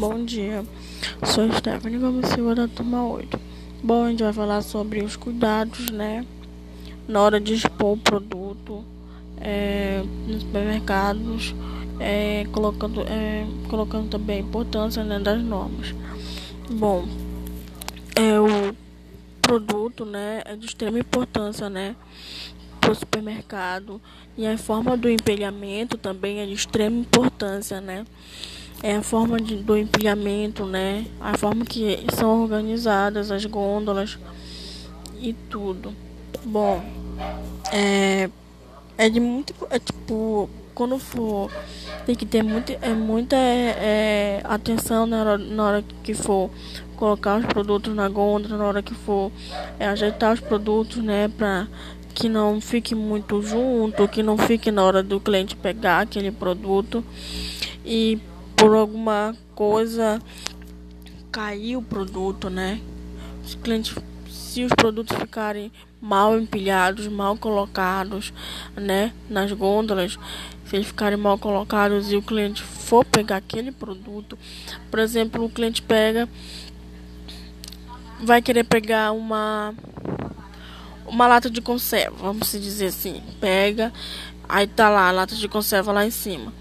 Bom dia, sou Stephanie Gomes Silva da turma 8. Bom, a gente vai falar sobre os cuidados, né? Na hora de expor o produto é, nos supermercados, é, colocando, é, colocando também a importância né, das normas. Bom, é, o produto né, é de extrema importância, né? Para o supermercado e a forma do empilhamento também é de extrema importância, né? É a forma de, do empilhamento, né? A forma que são organizadas as gôndolas e tudo. Bom, é, é de muito. É tipo, quando for. Tem que ter muito, é, muita é, é, atenção na hora, na hora que for colocar os produtos na gôndola, na hora que for é, ajeitar os produtos, né? Pra que não fique muito junto, que não fique na hora do cliente pegar aquele produto. E por alguma coisa cair o produto, né? Os clientes, se os produtos ficarem mal empilhados, mal colocados, né, nas gôndolas, se eles ficarem mal colocados e o cliente for pegar aquele produto, por exemplo, o cliente pega vai querer pegar uma uma lata de conserva, vamos dizer assim, pega, aí tá lá a lata de conserva lá em cima.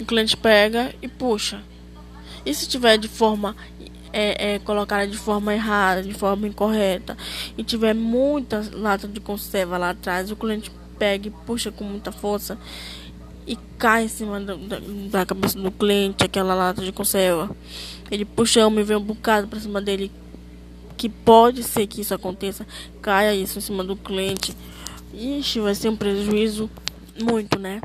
O cliente pega e puxa. E se tiver de forma é, é, colocada de forma errada, de forma incorreta, e tiver muita lata de conserva lá atrás, o cliente pega e puxa com muita força e cai em cima da, da, da cabeça do cliente aquela lata de conserva. Ele puxa uma e vem um bocado para cima dele. Que pode ser que isso aconteça, caia isso em cima do cliente. Ixi, vai ser um prejuízo muito, né?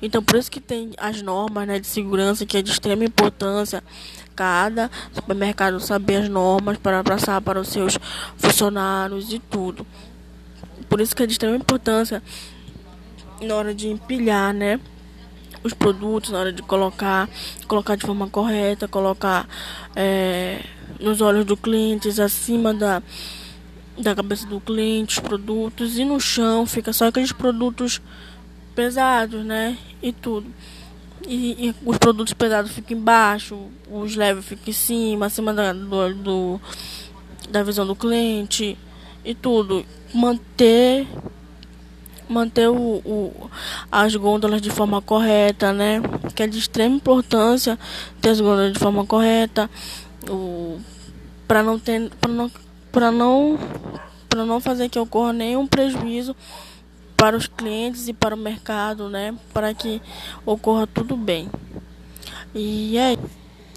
Então, por isso que tem as normas né, de segurança, que é de extrema importância. Cada supermercado saber as normas para passar para os seus funcionários e tudo. Por isso que é de extrema importância na hora de empilhar, né? Os produtos, na hora de colocar, colocar de forma correta, colocar é, nos olhos do cliente, acima da, da cabeça do cliente, os produtos, e no chão fica só aqueles produtos pesados, né? E tudo. E, e, os produtos pesados ficam embaixo, os leves ficam em cima, acima da, do, do, da visão do cliente e tudo. Manter manter o, o, as gôndolas de forma correta, né? Que é de extrema importância ter as gôndolas de forma correta, para não ter para não para não para não fazer que ocorra nenhum prejuízo para os clientes e para o mercado, né? Para que ocorra tudo bem. E é